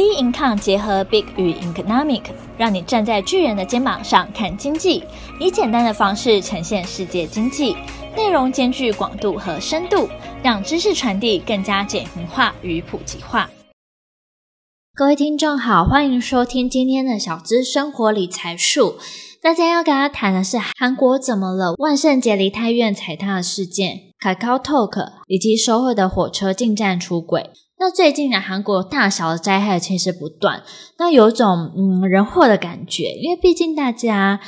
B Income 结合 Big 与 Economic，让你站在巨人的肩膀上看经济，以简单的方式呈现世界经济，内容兼具广度和深度，让知识传递更加简明化与普及化。各位听众好，欢迎收听今天的小资生活理财树。大家要跟大家谈的是韩国怎么了？万圣节梨泰院踩踏事件，KakaoTalk 以及首尔的火车进站出轨。那最近呢，韩国大小的灾害其实不断，那有种嗯人祸的感觉，因为毕竟大家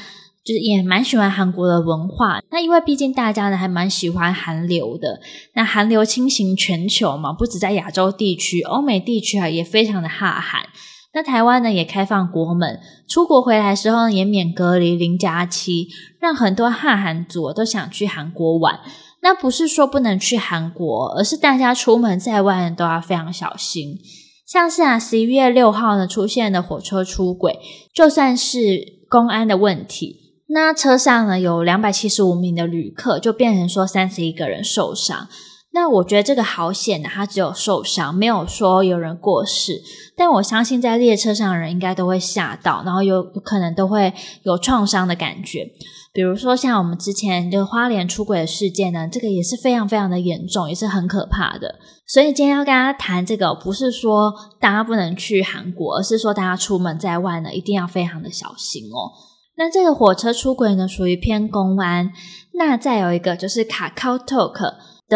就是也蛮喜欢韩国的文化，那因为毕竟大家呢还蛮喜欢韩流的，那韩流侵袭全球嘛，不止在亚洲地区，欧美地区啊也非常的哈韩。那台湾呢也开放国门，出国回来的时候呢也免隔离零加七，让很多哈韩族都想去韩国玩。那不是说不能去韩国，而是大家出门在外都要非常小心。像是啊，十一月六号呢出现的火车出轨，就算是公安的问题，那车上呢有两百七十五名的旅客，就变成说三十一个人受伤。那我觉得这个好险的，他只有受伤，没有说有人过世。但我相信在列车上的人应该都会吓到，然后有可能都会有创伤的感觉。比如说像我们之前就花莲出轨的事件呢，这个也是非常非常的严重，也是很可怕的。所以今天要跟大家谈这个，不是说大家不能去韩国，而是说大家出门在外呢，一定要非常的小心哦。那这个火车出轨呢，属于偏公安。那再有一个就是卡 a k a o t a l k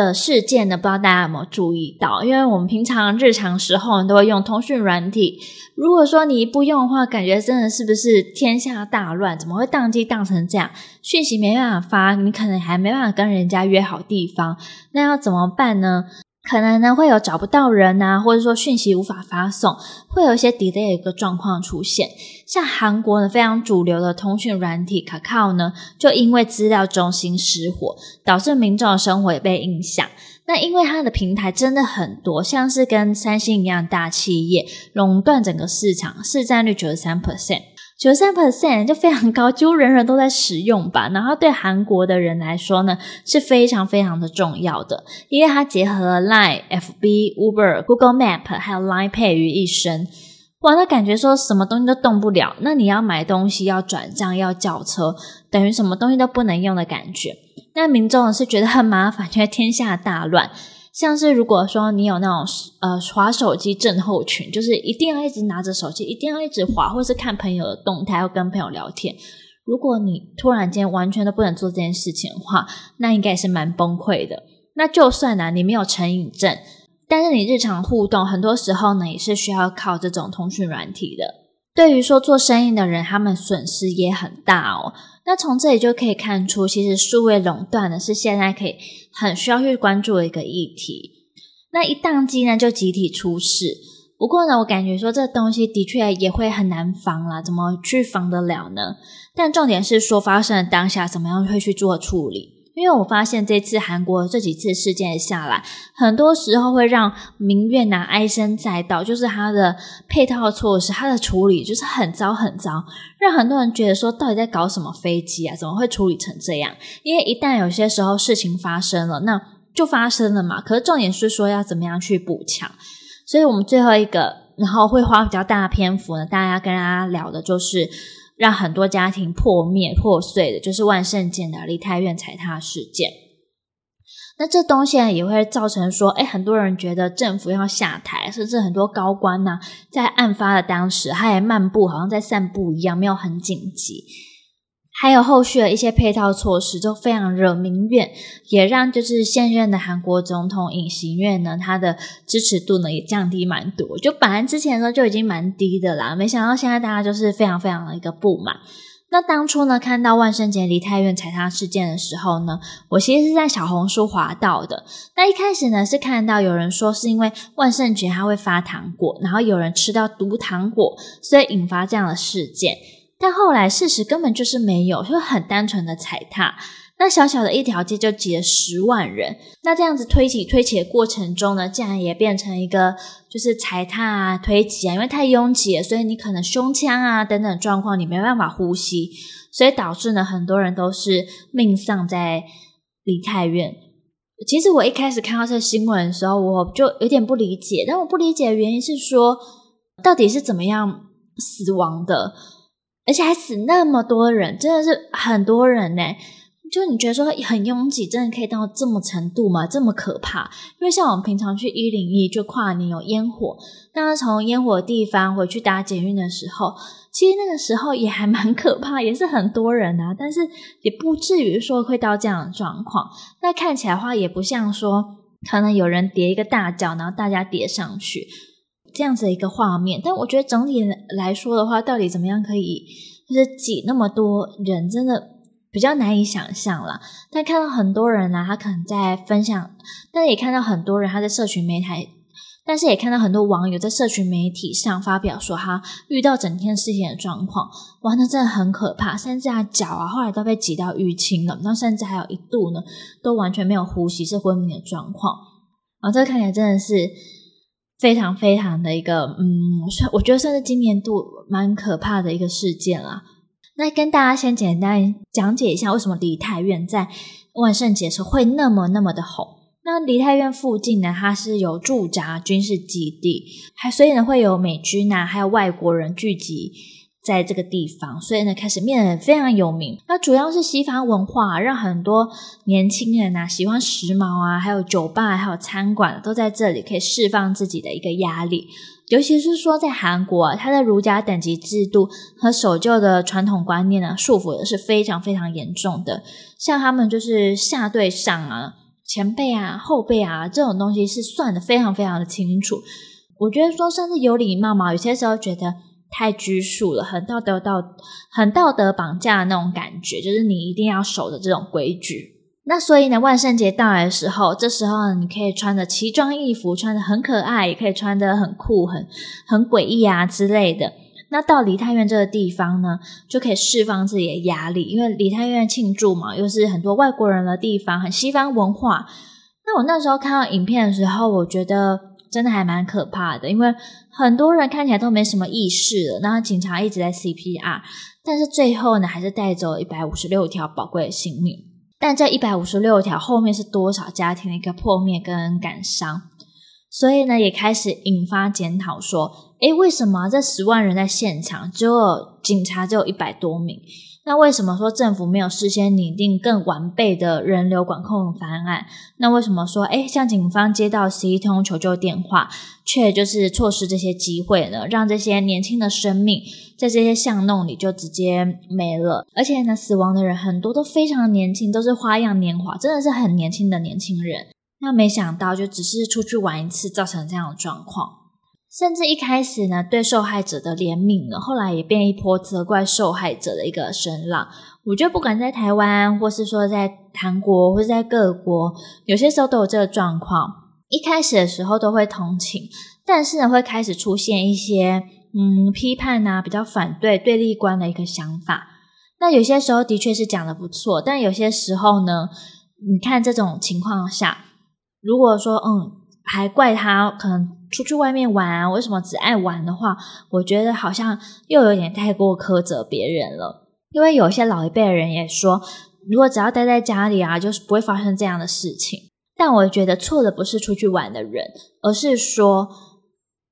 的事件呢，不知道大家有没有注意到？因为我们平常日常时候都会用通讯软体，如果说你不用的话，感觉真的是不是天下大乱？怎么会宕机宕成这样？讯息没办法发，你可能还没办法跟人家约好地方，那要怎么办呢？可能呢会有找不到人啊，或者说讯息无法发送，会有一些 delay 的一个状况出现。像韩国呢非常主流的通讯软体 Kakao 呢，就因为资料中心失火，导致民众的生活也被影响。那因为它的平台真的很多，像是跟三星一样大企业，垄断整个市场，市占率九十三 percent。九十三 percent 就非常高，几乎人人都在使用吧。然后对韩国的人来说呢，是非常非常的重要的，因为它结合了 Line、FB、Uber、Google Map 还有 Line Pay 于一身。哇，那感觉说什么东西都动不了。那你要买东西、要转账、要叫车，等于什么东西都不能用的感觉。那民众是觉得很麻烦，觉得天下大乱。像是如果说你有那种呃滑手机症候群，就是一定要一直拿着手机，一定要一直滑，或是看朋友的动态，或跟朋友聊天。如果你突然间完全都不能做这件事情的话，那应该也是蛮崩溃的。那就算呢、你没有成瘾症，但是你日常互动很多时候呢，也是需要靠这种通讯软体的。对于说做生意的人，他们损失也很大哦。那从这里就可以看出，其实数位垄断呢是现在可以很需要去关注的一个议题。那一宕机呢，就集体出事。不过呢，我感觉说这东西的确也会很难防啦，怎么去防得了呢？但重点是说发生的当下，怎么样会去做处理？因为我发现这次韩国这几次事件下来，很多时候会让民怨呐唉声载道，就是它的配套措施，它的处理就是很糟很糟，让很多人觉得说到底在搞什么飞机啊？怎么会处理成这样？因为一旦有些时候事情发生了，那就发生了嘛。可是重点是说要怎么样去补强，所以我们最后一个，然后会花比较大的篇幅呢，大家跟大家聊的就是。让很多家庭破灭破碎的，就是万圣节的离太院踩踏事件。那这东西，也会造成说，诶，很多人觉得政府要下台，甚至很多高官呢，在案发的当时，他也漫步，好像在散步一样，没有很紧急。还有后续的一些配套措施，就非常惹民怨，也让就是现任的韩国总统尹锡悦呢，他的支持度呢也降低蛮多。就本来之前的时候就已经蛮低的啦，没想到现在大家就是非常非常的一个不满。那当初呢，看到万圣节梨泰院踩踏事件的时候呢，我其实是在小红书滑到的。那一开始呢，是看到有人说是因为万圣节他会发糖果，然后有人吃到毒糖果，所以引发这样的事件。但后来事实根本就是没有，就很单纯的踩踏。那小小的一条街就挤了十万人，那这样子推挤推挤的过程中呢，竟然也变成一个就是踩踏啊、推挤啊，因为太拥挤了，所以你可能胸腔啊等等状况你没办法呼吸，所以导致呢很多人都是命丧在梨泰院。其实我一开始看到这新闻的时候，我就有点不理解，但我不理解的原因是说。到底是怎么样死亡的，而且还死那么多人，真的是很多人呢。就你觉得说很拥挤，真的可以到这么程度吗？这么可怕？因为像我们平常去一零一就跨年有烟火，当然从烟火地方回去搭捷运的时候，其实那个时候也还蛮可怕，也是很多人啊，但是也不至于说会到这样的状况。那看起来的话，也不像说可能有人叠一个大脚，然后大家叠上去这样子的一个画面。但我觉得整体来说的话，到底怎么样可以就是挤那么多人，真的。比较难以想象了，但看到很多人呢、他可能在分享，但也看到很多人他在社群媒体，但是也看到很多网友在社群媒体上发表说他遇到整天事情的状况，哇，那真的很可怕，甚至他脚啊后来都被挤到淤青了，那甚至还有一度呢都完全没有呼吸，是昏迷的状况，啊，这个看起来真的是非常非常的一个，嗯，我觉得算是今年度蛮可怕的一个事件啦。那跟大家先简单讲解一下，为什么梨泰院在万圣节时会那么那么的红？那梨泰院附近呢，它是有驻扎军事基地，还所以呢会有美军啊，还有外国人聚集在这个地方，所以呢开始变得非常有名。那主要是西方文化让很多年轻人啊喜欢时髦啊，还有酒吧还有餐馆都在这里可以释放自己的一个压力。尤其是说，在韩国啊，它的儒家等级制度和守旧的传统观念呢，束缚的是非常非常严重的。像他们就是下对上啊，前辈啊、后辈啊这种东西是算得非常非常的清楚。我觉得说甚至有礼貌嘛，有些时候觉得太拘束了，很道德道很道德绑架的那种感觉，就是你一定要守着这种规矩。那所以呢，万圣节到来的时候，这时候，你可以穿着奇装异服，穿得很可爱，也可以穿得很酷、很很诡异啊之类的。那到梨泰院这个地方呢，就可以释放自己的压力，因为梨泰院庆祝嘛，又是很多外国人的地方，很西方文化。那我那时候看到影片的时候，我觉得真的还蛮可怕的，因为很多人看起来都没什么意识了，然后警察一直在 CPR，但是最后呢，还是带走一百五十六条宝贵的性命。但这一百五十六条后面是多少家庭的一个破灭跟感伤？所以呢，也开始引发检讨，说，诶，为什么这十万人在现场，只有警察只有一百多名？那为什么说政府没有事先拟定更完备的人流管控方案？那为什么说，诶，像警方接到十一通求救电话，却就是错失这些机会呢？让这些年轻的生命在这些巷弄里就直接没了。而且呢，死亡的人很多都非常年轻，都是花样年华，真的是很年轻的年轻人。那没想到，就只是出去玩一次，造成这样的状况。甚至一开始呢，对受害者的怜悯呢，后来也变一波责怪受害者的一个声浪。我觉得不管在台湾，或是说在韩国，或是在各国，有些时候都有这个状况。一开始的时候都会同情，但是呢，会开始出现一些嗯批判啊，比较反对对立观的一个想法。那有些时候的确是讲得不错，但有些时候呢，你看这种情况下，如果说嗯，还怪他可能。出去外面玩啊，为什么只爱玩的话，我觉得好像又有点太过苛责别人了。因为有些老一辈人也说，如果只要待在家里啊，就是不会发生这样的事情。但我觉得错的不是出去玩的人，而是说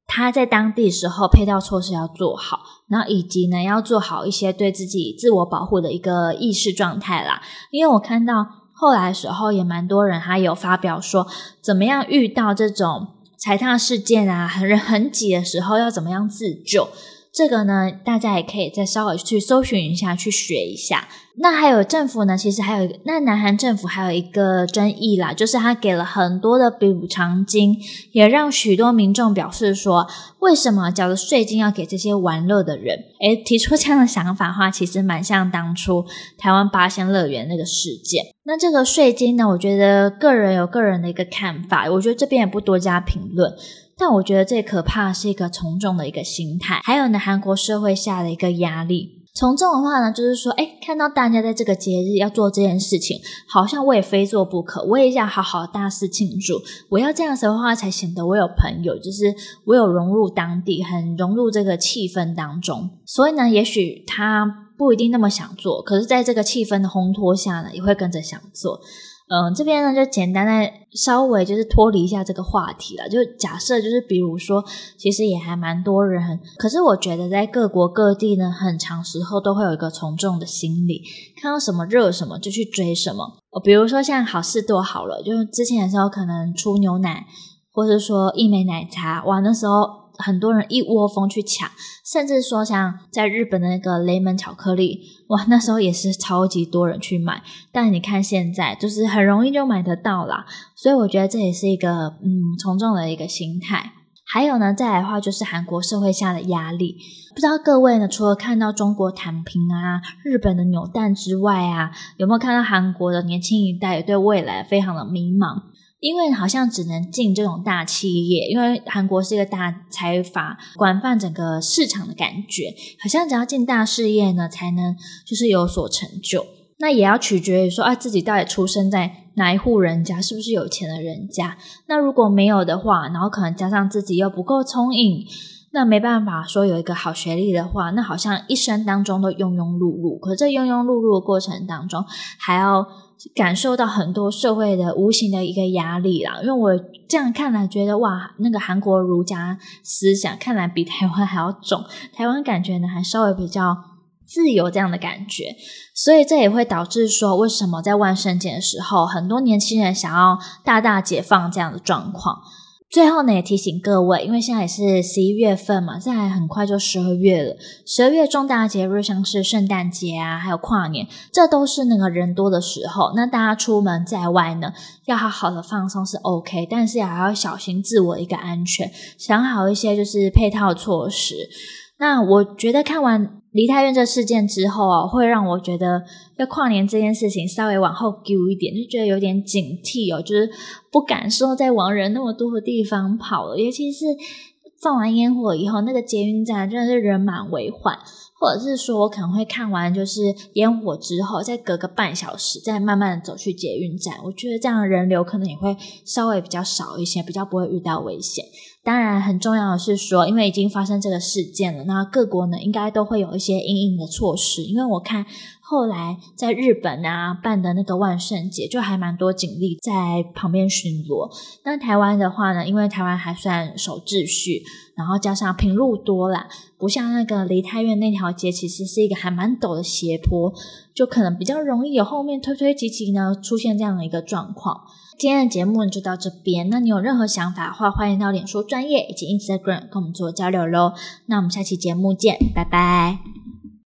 他在当地时候配套措施要做好，然后以及呢要做好一些对自己自我保护的一个意识状态啦。因为我看到后来时候也蛮多人还有发表说，怎么样遇到这种。踩踏事件啊，很人很挤的时候要怎么样自救？这个呢，大家也可以再稍微去搜寻一下，去学一下。那还有政府呢，其实还有一个，那南韩政府还有一个争议啦，就是他给了很多的补偿金，也让许多民众表示说，为什么缴了税金要给这些玩乐的人？诶，提出这样的想法的话，其实蛮像当初台湾八仙乐园那个事件。那这个税金呢，我觉得个人有个人的一个看法，我觉得这边也不多加评论。但我觉得最可怕是一个从众的一个心态，还有呢，韩国社会下的一个压力。从众的话呢，就是说，诶，看到大家在这个节日要做这件事情，好像我也非做不可，我也要好好大肆庆祝。我要这样子的话，才显得我有朋友，就是我有融入当地，很融入这个气氛当中。所以呢，也许他不一定那么想做，可是在这个气氛的烘托下呢，也会跟着想做。嗯，这边呢就简单的稍微就是脱离一下这个话题了，就假设就是比如说，其实也还蛮多人，可是我觉得在各国各地呢，很长时候都会有一个从众的心理，看到什么热什么就去追什么。哦，比如说像好事多好了，就是之前的时候可能出牛奶，或者说一美奶茶，哇，那时候。很多人一窝蜂去抢，甚至说像在日本的那个雷门巧克力，哇，那时候也是超级多人去买。但你看现在，就是很容易就买得到啦。所以我觉得这也是一个嗯从众的一个心态。还有呢，再来的话就是韩国社会下的压力，不知道各位呢，除了看到中国躺平啊、日本的扭蛋之外啊，有没有看到韩国的年轻一代也对未来非常的迷茫？因为好像只能进这种大企业，因为韩国是一个大财阀，管泛整个市场的感觉，好像只要进大事业呢，才能就是有所成就。那也要取决于说，啊，自己到底出生在哪一户人家，是不是有钱的人家？那如果没有的话，然后可能加上自己又不够聪颖，那没办法说有一个好学历的话，那好像一生当中都庸庸碌碌。可这庸庸碌碌的过程当中，还要。感受到很多社会的无形的一个压力啦，因为我这样看来觉得哇，那个韩国儒家思想看来比台湾还要重，台湾感觉呢还稍微比较自由这样的感觉，所以这也会导致说，为什么在万圣节的时候，很多年轻人想要大大解放这样的状况。最后呢，也提醒各位，因为现在也是十一月份嘛，再来很快就十二月了。十二月重大节日像是圣诞节啊，还有跨年，这都是那个人多的时候。那大家出门在外呢，要好好的放松是 OK，但是也要小心自我一个安全，想好一些就是配套措施。那我觉得看完梨泰院这事件之后啊，会让我觉得要跨年这件事情稍微往后丢一点，就觉得有点警惕哦，就是不敢说在往人那么多的地方跑了，尤其是放完烟火以后，那个捷运站真的是人满为患，或者是说我可能会看完就是烟火之后，再隔个半小时再慢慢走去捷运站，我觉得这样人流可能也会稍微比较少一些，比较不会遇到危险。当然，很重要的是说，因为已经发生这个事件了，那各国呢应该都会有一些因应的措施。因为我看后来在日本啊办的那个万圣节，就还蛮多警力在旁边巡逻。那台湾的话呢，因为台湾还算守秩序，然后加上平路多啦，不像那个梨泰院那条街，其实是一个还蛮陡的斜坡，就可能比较容易有后面推推挤挤呢出现这样的一个状况。今天的节目就到这边，那你有任何想法的话，欢迎到脸书专业以及 Instagram 跟我们做交流喽。那我们下期节目见，拜拜。